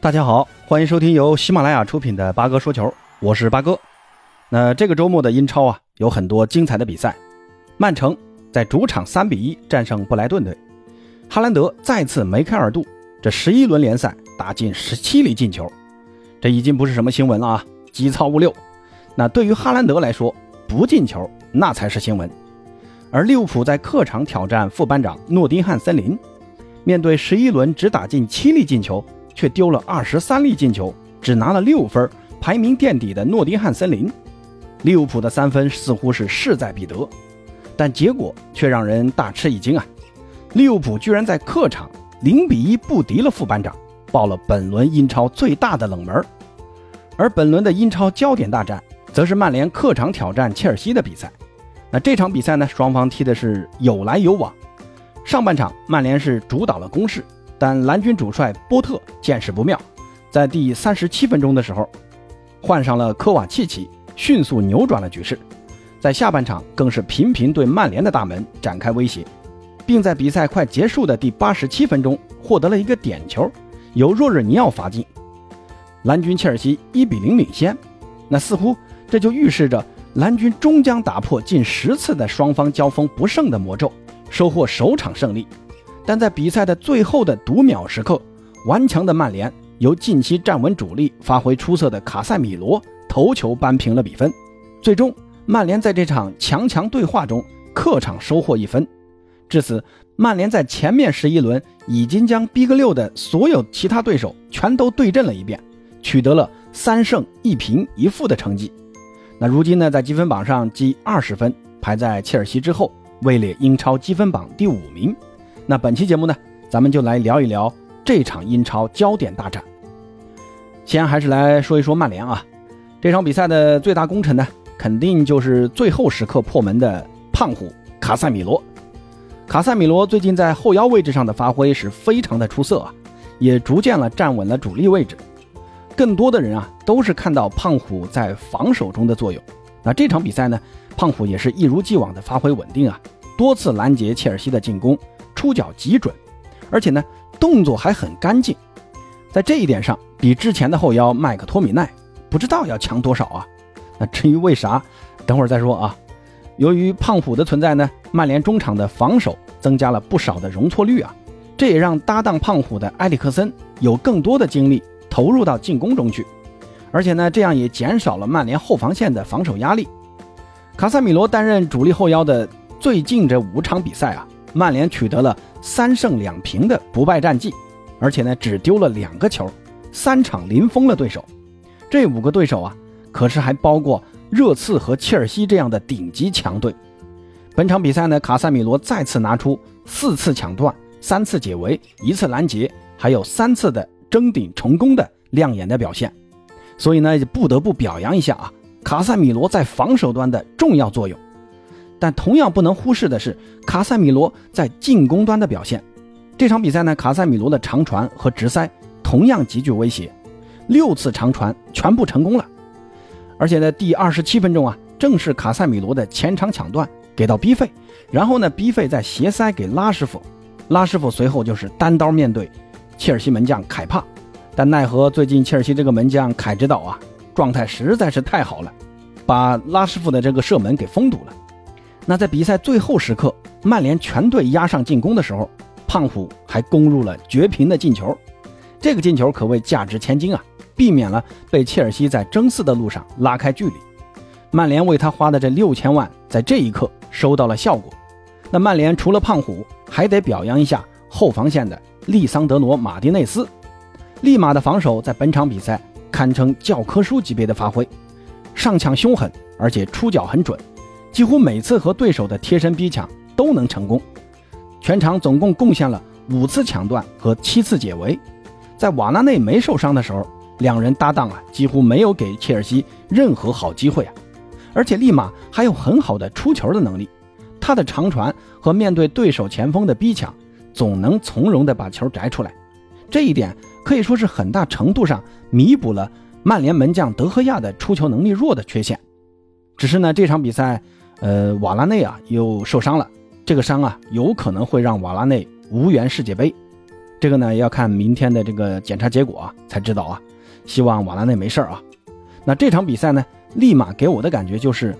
大家好，欢迎收听由喜马拉雅出品的八哥说球，我是八哥。那这个周末的英超啊，有很多精彩的比赛。曼城在主场三比一战胜布莱顿队，哈兰德再次梅开二度，这十一轮联赛打进十七粒进球，这已经不是什么新闻了啊，机操勿六。那对于哈兰德来说，不进球那才是新闻。而利物浦在客场挑战副班长诺丁汉森林，面对十一轮只打进七粒进球，却丢了二十三粒进球，只拿了六分，排名垫底的诺丁汉森林，利物浦的三分似乎是势在必得，但结果却让人大吃一惊啊！利物浦居然在客场零比一不敌了副班长，爆了本轮英超最大的冷门。而本轮的英超焦点大战，则是曼联客场挑战切尔西的比赛。那这场比赛呢，双方踢的是有来有往。上半场，曼联是主导了攻势，但蓝军主帅波特见势不妙，在第三十七分钟的时候，换上了科瓦契奇，迅速扭转了局势。在下半场，更是频频对曼联的大门展开威胁，并在比赛快结束的第八十七分钟获得了一个点球，由若日尼奥罚进，蓝军切尔西一比零领先。那似乎这就预示着。蓝军终将打破近十次的双方交锋不胜的魔咒，收获首场胜利。但在比赛的最后的读秒时刻，顽强的曼联由近期站稳主力、发挥出色的卡塞米罗头球扳平了比分。最终，曼联在这场强强对话中客场收获一分。至此，曼联在前面十一轮已经将 Big 六的所有其他对手全都对阵了一遍，取得了三胜一平一负的成绩。那如今呢，在积分榜上积二十分，排在切尔西之后，位列英超积分榜第五名。那本期节目呢，咱们就来聊一聊这场英超焦点大战。先还是来说一说曼联啊，这场比赛的最大功臣呢，肯定就是最后时刻破门的胖虎卡塞米罗。卡塞米罗最近在后腰位置上的发挥是非常的出色啊，也逐渐了站稳了主力位置。更多的人啊，都是看到胖虎在防守中的作用。那这场比赛呢，胖虎也是一如既往的发挥稳定啊，多次拦截切尔西的进攻，出脚极准，而且呢，动作还很干净。在这一点上，比之前的后腰麦克托米奈不知道要强多少啊。那至于为啥，等会儿再说啊。由于胖虎的存在呢，曼联中场的防守增加了不少的容错率啊，这也让搭档胖虎的埃里克森有更多的精力。投入到进攻中去，而且呢，这样也减少了曼联后防线的防守压力。卡塞米罗担任主力后腰的最近这五场比赛啊，曼联取得了三胜两平的不败战绩，而且呢，只丢了两个球，三场零封了对手。这五个对手啊，可是还包括热刺和切尔西这样的顶级强队。本场比赛呢，卡塞米罗再次拿出四次抢断、三次解围、一次拦截，还有三次的。争顶成功的亮眼的表现，所以呢，不得不表扬一下啊，卡塞米罗在防守端的重要作用。但同样不能忽视的是，卡塞米罗在进攻端的表现。这场比赛呢，卡塞米罗的长传和直塞同样极具威胁，六次长传全部成功了。而且呢，第二十七分钟啊，正是卡塞米罗的前场抢断给到 B 费，然后呢，B 费再斜塞给拉师傅，拉师傅随后就是单刀面对。切尔西门将凯帕，但奈何最近切尔西这个门将凯指导啊，状态实在是太好了，把拉师傅的这个射门给封堵了。那在比赛最后时刻，曼联全队压上进攻的时候，胖虎还攻入了绝平的进球，这个进球可谓价值千金啊，避免了被切尔西在争四的路上拉开距离。曼联为他花的这六千万，在这一刻收到了效果。那曼联除了胖虎，还得表扬一下后防线的。利桑德罗·马丁内斯，利马的防守在本场比赛堪称教科书级别的发挥，上抢凶狠，而且出脚很准，几乎每次和对手的贴身逼抢都能成功。全场总共贡献了五次抢断和七次解围。在瓦拉内没受伤的时候，两人搭档啊几乎没有给切尔西任何好机会啊。而且利马还有很好的出球的能力，他的长传和面对对手前锋的逼抢。总能从容地把球摘出来，这一点可以说是很大程度上弥补了曼联门将德赫亚的出球能力弱的缺陷。只是呢，这场比赛，呃，瓦拉内啊又受伤了，这个伤啊有可能会让瓦拉内无缘世界杯。这个呢要看明天的这个检查结果啊才知道啊。希望瓦拉内没事啊。那这场比赛呢，立马给我的感觉就是，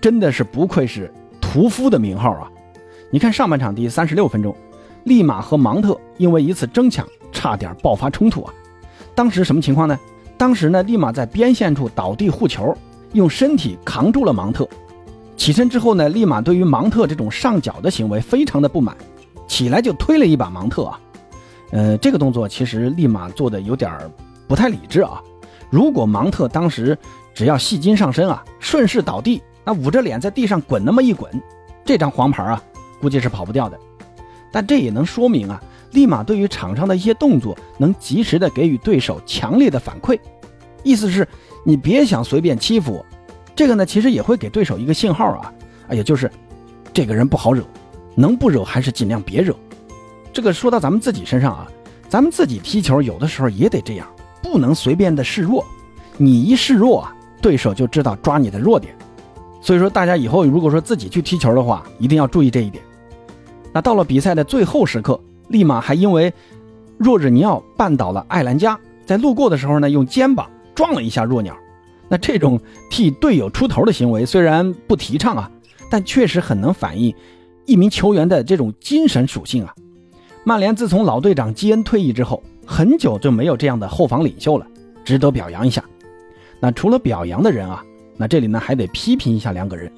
真的是不愧是屠夫的名号啊。你看上半场第三十六分钟，利马和芒特因为一次争抢差点爆发冲突啊。当时什么情况呢？当时呢，利马在边线处倒地护球，用身体扛住了芒特。起身之后呢，立马对于芒特这种上脚的行为非常的不满，起来就推了一把芒特啊。呃，这个动作其实立马做的有点不太理智啊。如果芒特当时只要戏精上身啊，顺势倒地，那捂着脸在地上滚那么一滚，这张黄牌啊。估计是跑不掉的，但这也能说明啊，立马对于场上的一些动作能及时的给予对手强烈的反馈，意思是你别想随便欺负我。这个呢，其实也会给对手一个信号啊，哎也，就是这个人不好惹，能不惹还是尽量别惹。这个说到咱们自己身上啊，咱们自己踢球有的时候也得这样，不能随便的示弱，你一示弱啊，对手就知道抓你的弱点。所以说，大家以后如果说自己去踢球的话，一定要注意这一点。那到了比赛的最后时刻，利马还因为若日尼奥绊倒了艾兰加，在路过的时候呢，用肩膀撞了一下弱鸟。那这种替队友出头的行为虽然不提倡啊，但确实很能反映一名球员的这种精神属性啊。曼联自从老队长基恩退役之后，很久就没有这样的后防领袖了，值得表扬一下。那除了表扬的人啊，那这里呢还得批评一下两个人，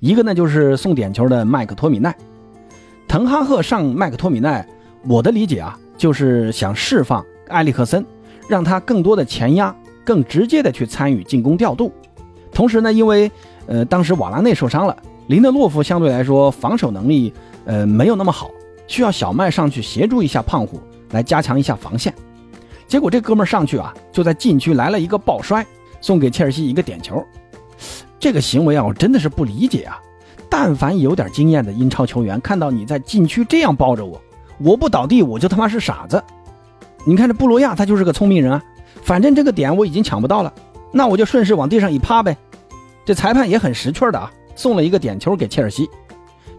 一个呢就是送点球的麦克托米奈。滕哈赫上麦克托米奈，我的理解啊，就是想释放埃里克森，让他更多的前压，更直接的去参与进攻调度。同时呢，因为呃当时瓦拉内受伤了，林德洛夫相对来说防守能力呃没有那么好，需要小麦上去协助一下胖虎，来加强一下防线。结果这哥们上去啊，就在禁区来了一个抱摔，送给切尔西一个点球。这个行为啊，我真的是不理解啊。但凡有点经验的英超球员，看到你在禁区这样抱着我，我不倒地我就他妈是傻子。你看这布罗亚他就是个聪明人啊，反正这个点我已经抢不到了，那我就顺势往地上一趴呗。这裁判也很识趣的啊，送了一个点球给切尔西。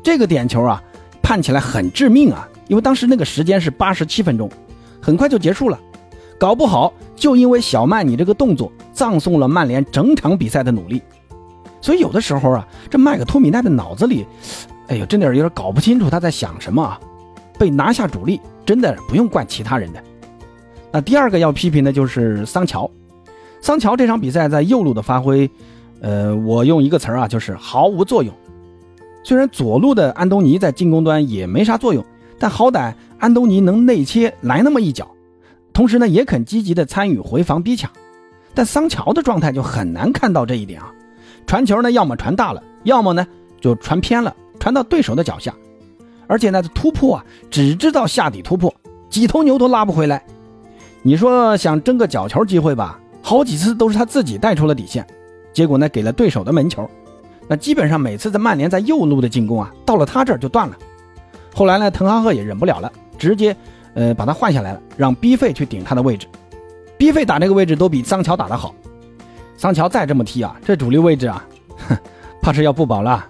这个点球啊，判起来很致命啊，因为当时那个时间是八十七分钟，很快就结束了。搞不好就因为小麦你这个动作，葬送了曼联整场比赛的努力。所以有的时候啊，这麦克托米奈的脑子里，哎呦，真的有点搞不清楚他在想什么啊。被拿下主力，真的不用怪其他人的。那第二个要批评的就是桑乔。桑乔这场比赛在右路的发挥，呃，我用一个词儿啊，就是毫无作用。虽然左路的安东尼在进攻端也没啥作用，但好歹安东尼能内切来那么一脚，同时呢也肯积极的参与回防逼抢。但桑乔的状态就很难看到这一点啊。传球呢，要么传大了，要么呢就传偏了，传到对手的脚下，而且呢突破啊，只知道下底突破，几头牛都拉不回来。你说想争个角球机会吧，好几次都是他自己带出了底线，结果呢给了对手的门球。那基本上每次在曼联在右路的进攻啊，到了他这儿就断了。后来呢，滕哈赫也忍不了了，直接呃把他换下来了，让 B 费去顶他的位置。B 费打这个位置都比桑乔打得好。桑乔再这么踢啊，这主力位置啊，哼，怕是要不保了。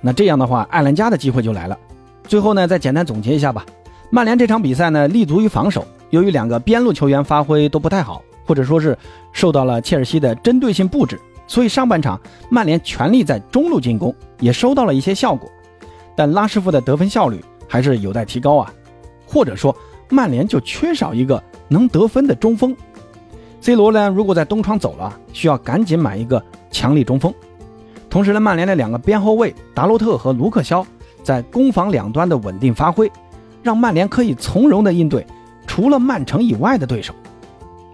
那这样的话，艾兰加的机会就来了。最后呢，再简单总结一下吧。曼联这场比赛呢，立足于防守，由于两个边路球员发挥都不太好，或者说是受到了切尔西的针对性布置，所以上半场曼联全力在中路进攻，也收到了一些效果。但拉师傅的得分效率还是有待提高啊，或者说曼联就缺少一个能得分的中锋。C 罗呢？如果在东窗走了，需要赶紧买一个强力中锋。同时呢，曼联的两个边后卫达洛特和卢克肖在攻防两端的稳定发挥，让曼联可以从容的应对除了曼城以外的对手。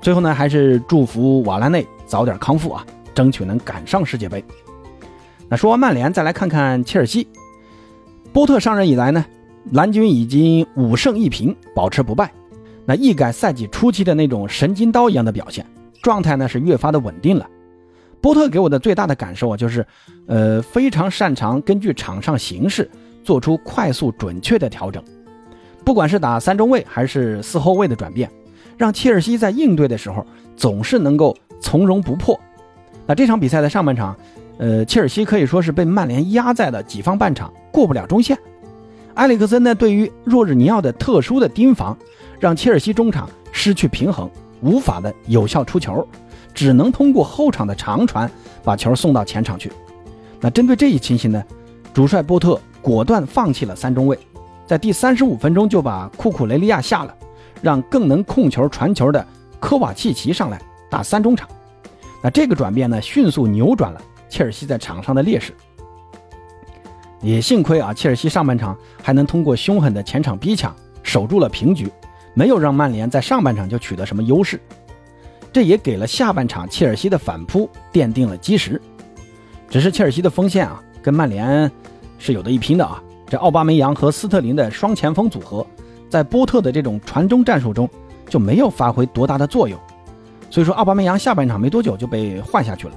最后呢，还是祝福瓦拉内早点康复啊，争取能赶上世界杯。那说完曼联，再来看看切尔西。波特上任以来呢，蓝军已经五胜一平，保持不败。那一改赛季初期的那种神经刀一样的表现，状态呢是越发的稳定了。波特给我的最大的感受啊，就是，呃，非常擅长根据场上形势做出快速准确的调整。不管是打三中卫还是四后卫的转变，让切尔西在应对的时候总是能够从容不迫。那这场比赛的上半场，呃，切尔西可以说是被曼联压在了己方半场，过不了中线。埃里克森呢，对于若日尼奥的特殊的盯防，让切尔西中场失去平衡，无法的有效出球，只能通过后场的长传把球送到前场去。那针对这一情形呢，主帅波特果断放弃了三中卫，在第三十五分钟就把库库雷利亚下了，让更能控球传球的科瓦契奇上来打三中场。那这个转变呢，迅速扭转了切尔西在场上的劣势。也幸亏啊，切尔西上半场还能通过凶狠的前场逼抢守住了平局，没有让曼联在上半场就取得什么优势。这也给了下半场切尔西的反扑奠定了基石。只是切尔西的锋线啊，跟曼联是有的一拼的啊。这奥巴梅扬和斯特林的双前锋组合，在波特的这种传中战术中就没有发挥多大的作用。所以说，奥巴梅扬下半场没多久就被换下去了。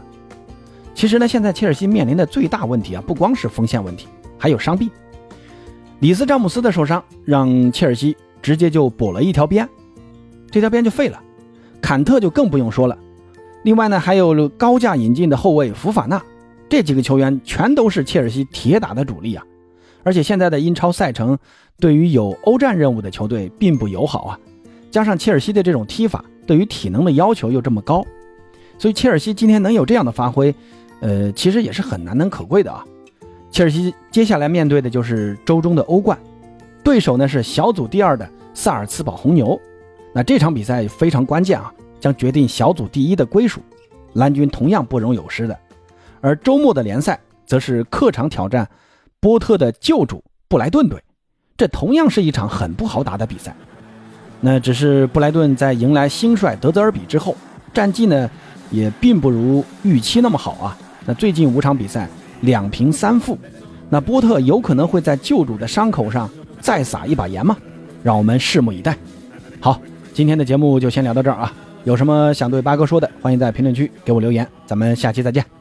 其实呢，现在切尔西面临的最大问题啊，不光是锋线问题，还有伤病。里斯詹姆斯的受伤让切尔西直接就补了一条边，这条边就废了。坎特就更不用说了。另外呢，还有高价引进的后卫福法纳，这几个球员全都是切尔西铁打的主力啊。而且现在的英超赛程对于有欧战任务的球队并不友好啊，加上切尔西的这种踢法对于体能的要求又这么高，所以切尔西今天能有这样的发挥。呃，其实也是很难能可贵的啊。切尔西接下来面对的就是周中的欧冠，对手呢是小组第二的萨尔茨堡红牛。那这场比赛非常关键啊，将决定小组第一的归属。蓝军同样不容有失的。而周末的联赛则是客场挑战波特的旧主布莱顿队，这同样是一场很不好打的比赛。那只是布莱顿在迎来新帅德泽尔比之后，战绩呢也并不如预期那么好啊。那最近五场比赛两平三负，那波特有可能会在旧主的伤口上再撒一把盐吗？让我们拭目以待。好，今天的节目就先聊到这儿啊！有什么想对八哥说的，欢迎在评论区给我留言。咱们下期再见。